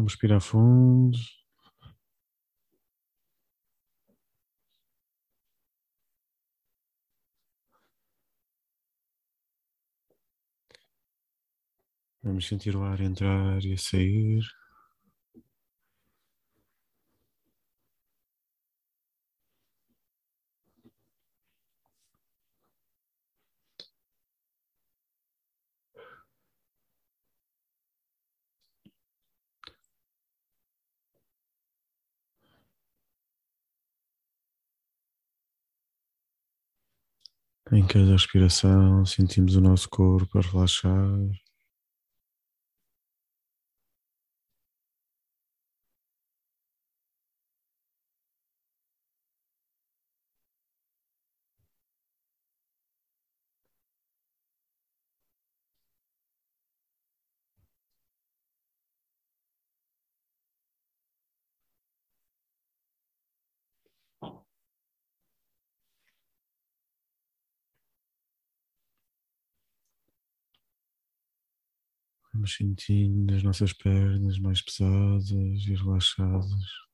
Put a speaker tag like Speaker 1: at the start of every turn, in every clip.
Speaker 1: Vamos respirar fundo. Vamos sentir o ar entrar e sair. Em cada respiração, sentimos o nosso corpo a relaxar. Vamos sentindo as nossas pernas mais pesadas e relaxadas.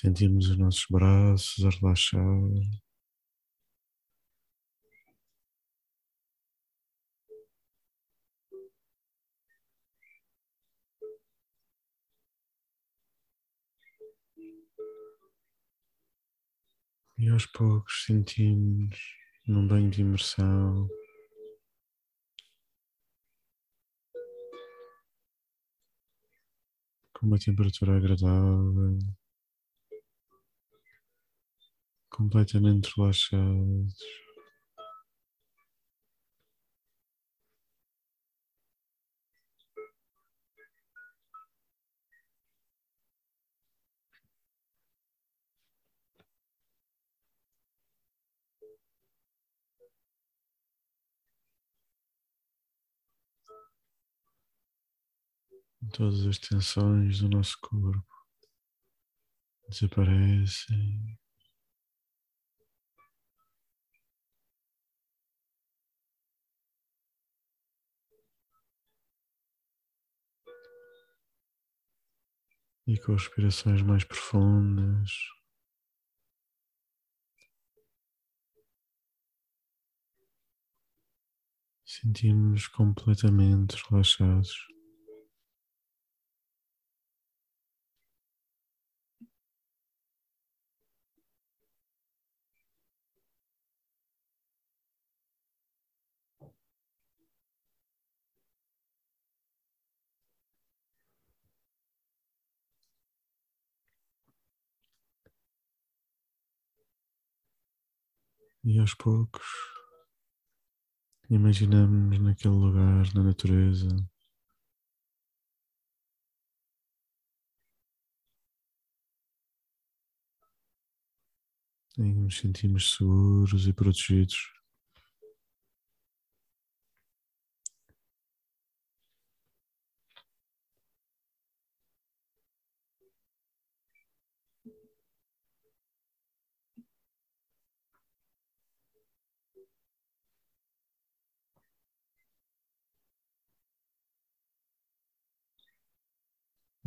Speaker 1: Sentimos os nossos braços a relaxar. E aos poucos sentimos num banho de imersão com uma temperatura agradável, completamente relaxados. Todas as tensões do nosso corpo desaparecem. E com respirações mais profundas, sentimos completamente relaxados. E aos poucos imaginamos naquele lugar, na natureza, em nos sentimos seguros e protegidos.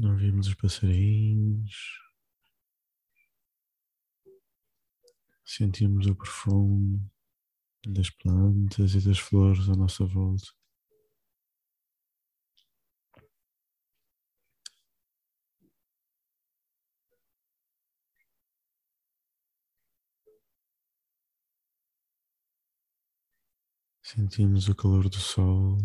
Speaker 1: Ouvimos os passarinhos, sentimos o perfume das plantas e das flores à nossa volta. Sentimos o calor do sol.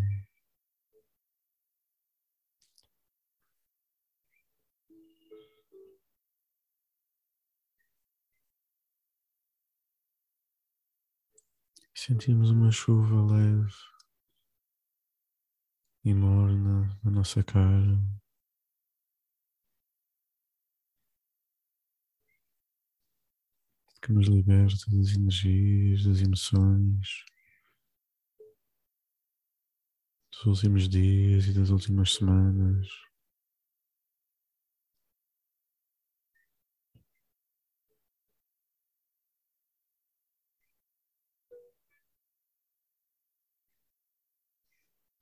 Speaker 1: Sentimos uma chuva leve e morna na nossa cara. Que nos liberta das energias, das emoções dos últimos dias e das últimas semanas.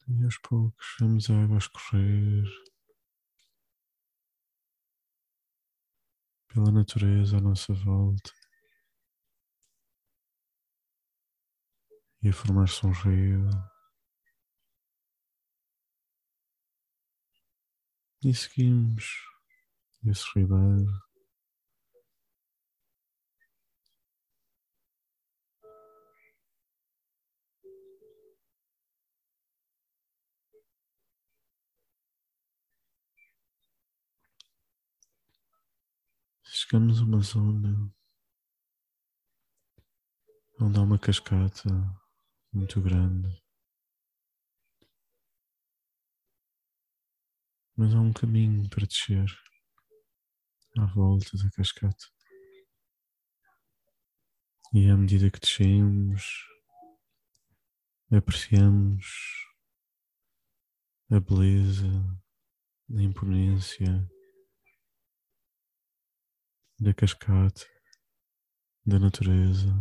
Speaker 1: E aos poucos vamos a água escorrer pela natureza à nossa volta e a formar-se um rio. E seguimos esse ribeiro. Chegamos a uma zona onde há uma cascata muito grande. Mas há um caminho para descer à volta da cascata. E à medida que descemos, apreciamos a beleza, a imponência da cascata, da natureza.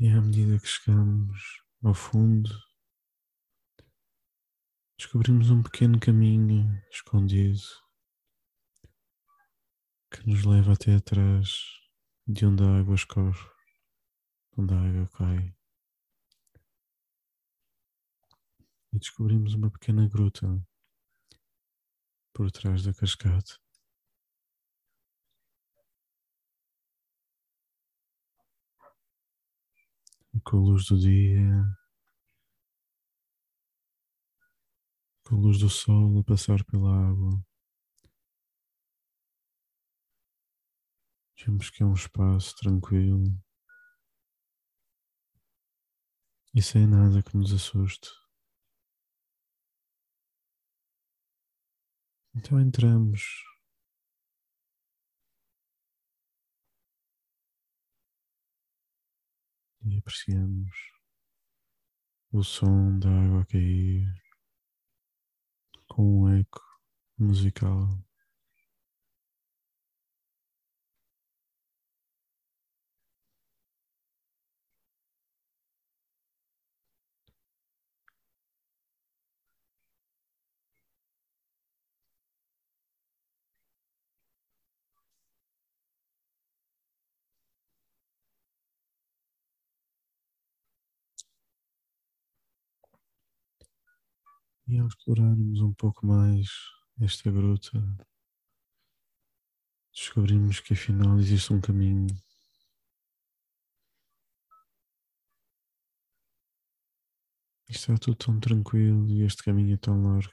Speaker 1: E à medida que chegamos ao fundo, descobrimos um pequeno caminho escondido que nos leva até atrás de onde a água escorre, onde a água cai. E descobrimos uma pequena gruta por trás da cascata. Com a luz do dia luz do sol a passar pela água. Vemos que é um espaço tranquilo e sem nada que nos assuste. Então entramos e apreciamos o som da água a cair com um eco musical. E ao explorarmos um pouco mais esta gruta, descobrimos que afinal existe um caminho. Está tudo tão tranquilo e este caminho é tão largo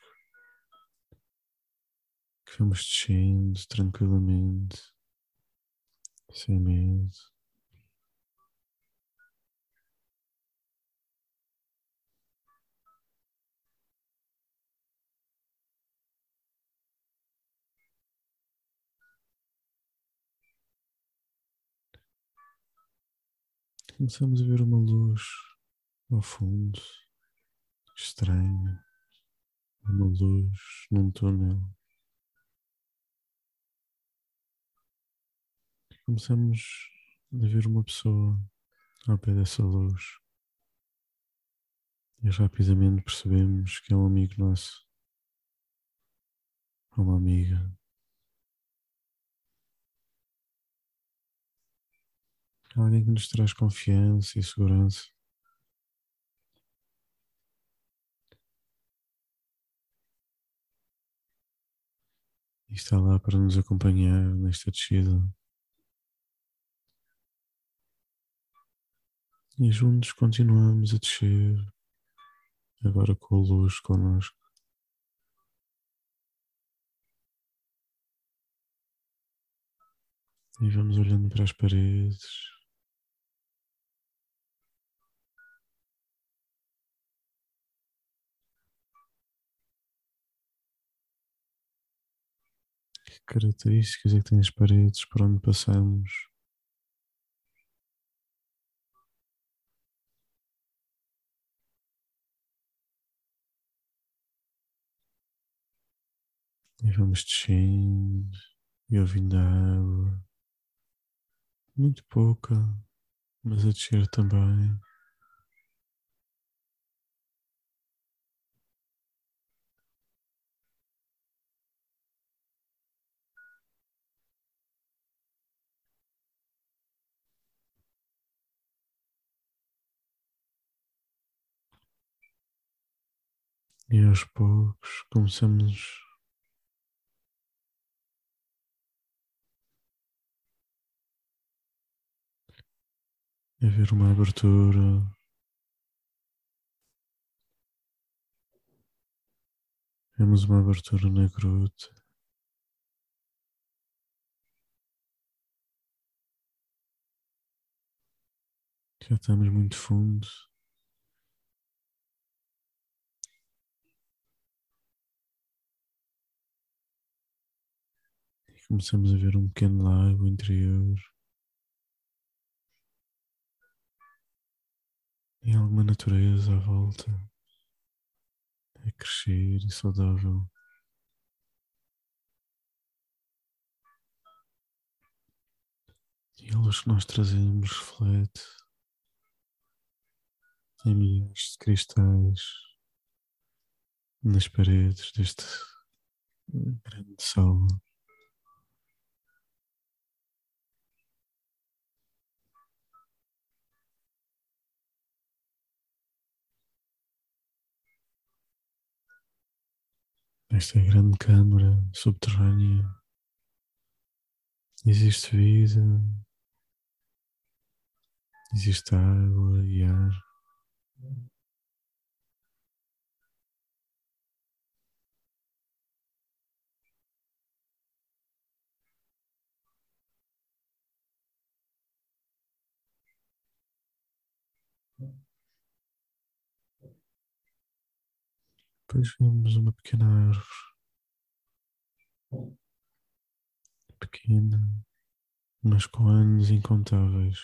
Speaker 1: que vamos descendo tranquilamente, sem medo. Começamos a ver uma luz ao fundo, estranha, uma luz num túnel. Começamos a ver uma pessoa ao pé dessa luz e rapidamente percebemos que é um amigo nosso, uma amiga. Alguém que nos traz confiança e segurança. e está lá para nos acompanhar nesta descida. E juntos continuamos a descer, agora com a luz connosco. E vamos olhando para as paredes. Que características é que têm as paredes por onde passamos? E vamos descendo e ouvindo a água. Muito pouca, mas a descer também. E aos poucos começamos a ver uma abertura. Vemos uma abertura na gruta. Já estamos muito fundo. Começamos a ver um pequeno lago interior. E alguma natureza à volta a crescer e saudável. E a luz que nós trazemos reflete em milhares de cristais nas paredes deste grande sala. Esta grande câmara subterrânea existe vida, existe água e ar. Depois vemos uma pequena árvore. Pequena, mas com anos incontáveis.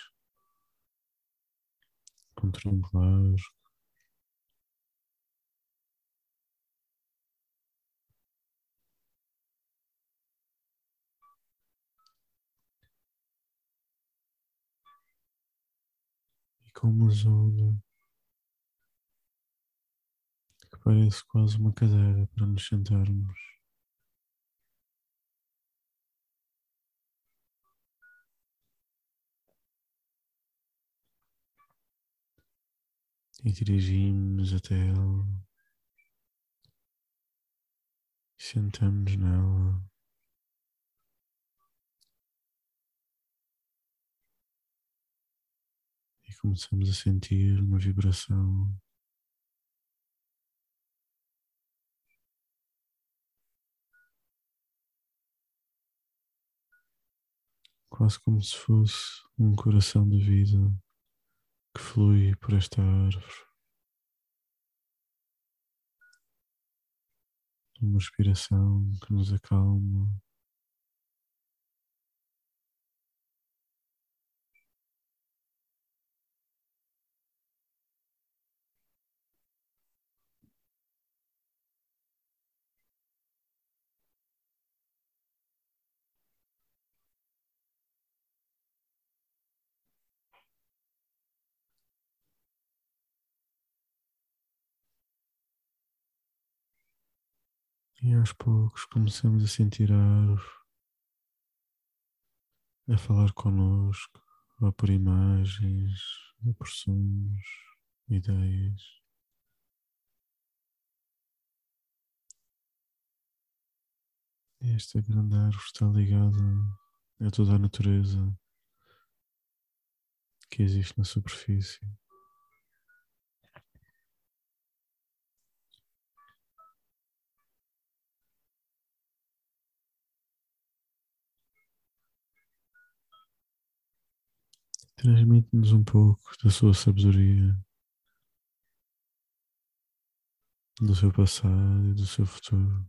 Speaker 1: Com tronco largo. E com uma zona parece quase uma cadeira para nos sentarmos. E dirigimos até ela. Sentamos nela. E começamos a sentir uma vibração quase como se fosse um coração de vida que flui por esta árvore. Uma respiração que nos acalma. E aos poucos começamos a sentir a árvore a falar connosco, ou por imagens, ou por sons, ideias. Esta grande árvore está ligada a toda a natureza que existe na superfície. Transmite-nos um pouco da sua sabedoria, do seu passado e do seu futuro.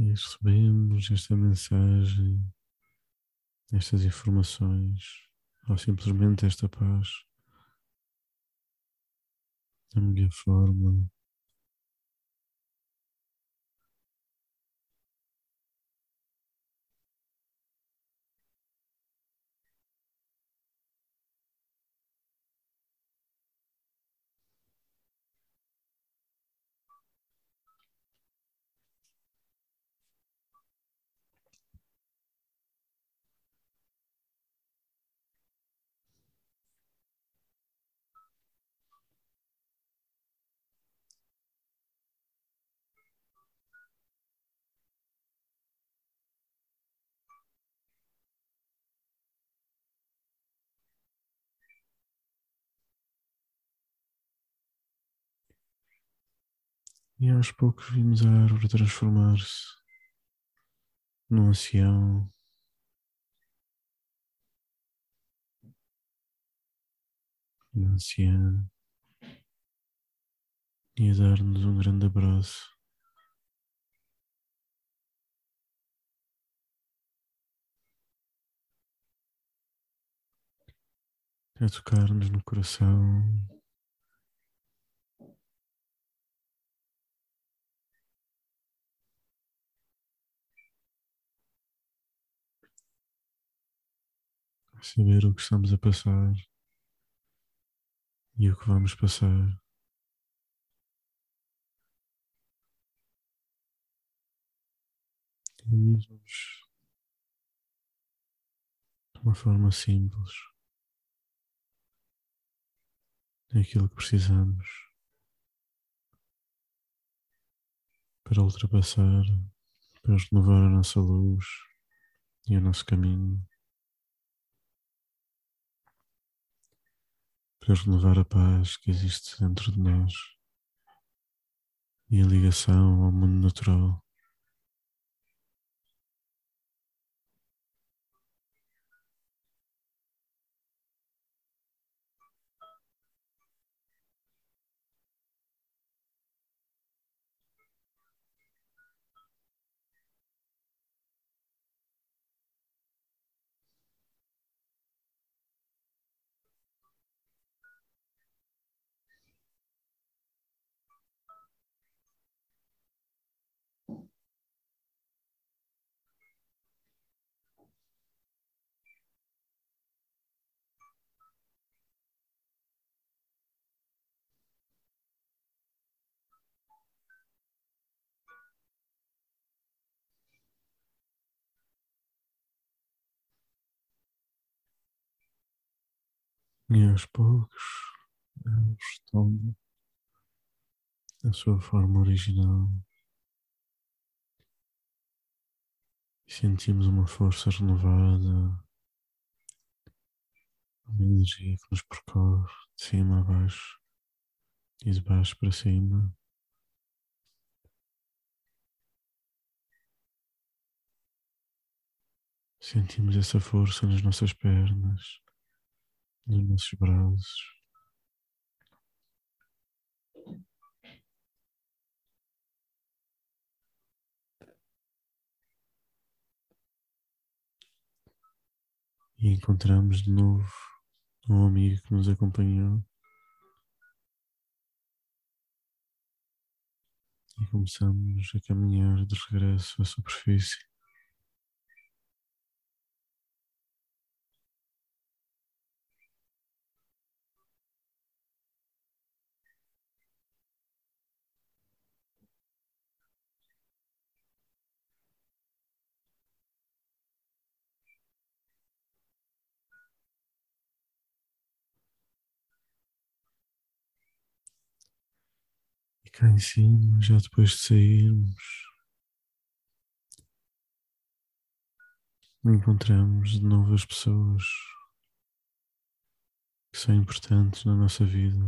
Speaker 1: E recebemos esta mensagem, estas informações, ou simplesmente esta paz, da melhor forma. E aos poucos vimos a árvore transformar-se num ancião. Uma anciã. E a dar-nos um grande abraço. A tocar-nos no coração. Saber o que estamos a passar e o que vamos passar. E de uma forma simples aquilo que precisamos para ultrapassar, para renovar a nossa luz e o nosso caminho. Para renovar a paz que existe dentro de nós e a ligação ao mundo natural. E aos poucos eles retomam a sua forma original. Sentimos uma força renovada, uma energia que nos percorre de cima a baixo e de baixo para cima. Sentimos essa força nas nossas pernas, nos nossos braços. E encontramos de novo um amigo que nos acompanhou E começamos a caminhar de regresso à superfície. E cá em cima, já depois de sairmos, encontramos de novo as pessoas que são importantes na nossa vida,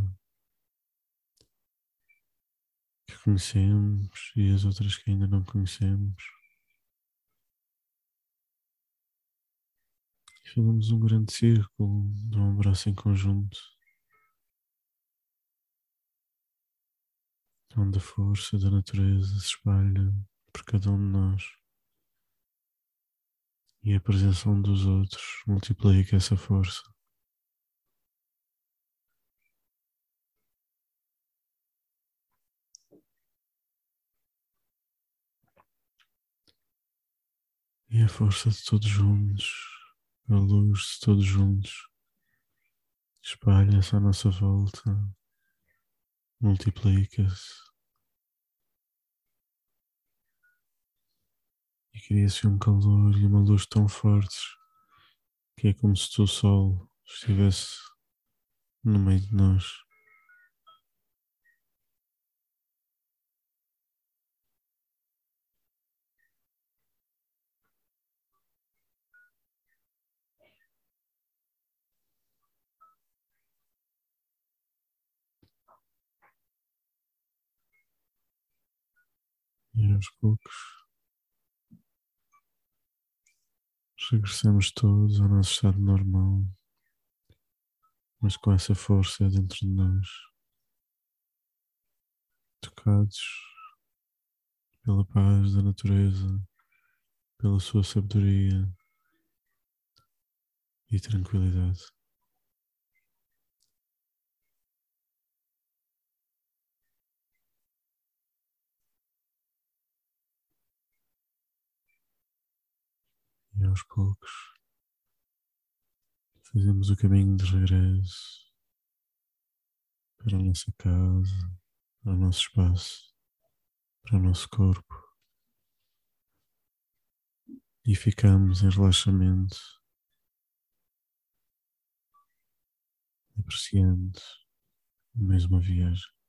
Speaker 1: que conhecemos e as outras que ainda não conhecemos. E fazemos um grande círculo de um abraço em conjunto. Onde a força da natureza se espalha por cada um de nós e a presença um dos outros multiplica essa força. E a força de todos juntos, a luz de todos juntos, espalha-se à nossa volta multiplica-se e cria-se um calor e uma luz tão fortes que é como se o sol estivesse no meio de nós. E aos poucos regressamos todos ao nosso estado normal, mas com essa força dentro de nós, tocados pela paz da natureza, pela sua sabedoria e tranquilidade. E aos poucos fazemos o caminho de regresso para a nossa casa, para o nosso espaço, para o nosso corpo e ficamos em relaxamento, apreciando mais uma viagem.